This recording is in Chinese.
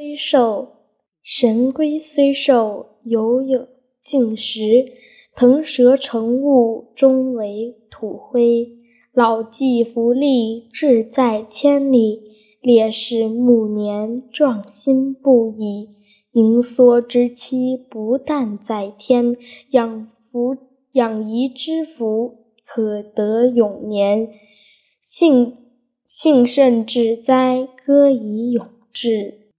虽寿，神龟虽寿，犹有竟时。腾蛇乘雾，终为土灰。老骥伏枥，志在千里。烈士暮年，壮心不已。盈缩之期，不但在天。养福养怡之福，可得永年。幸幸甚至哉，歌以咏志。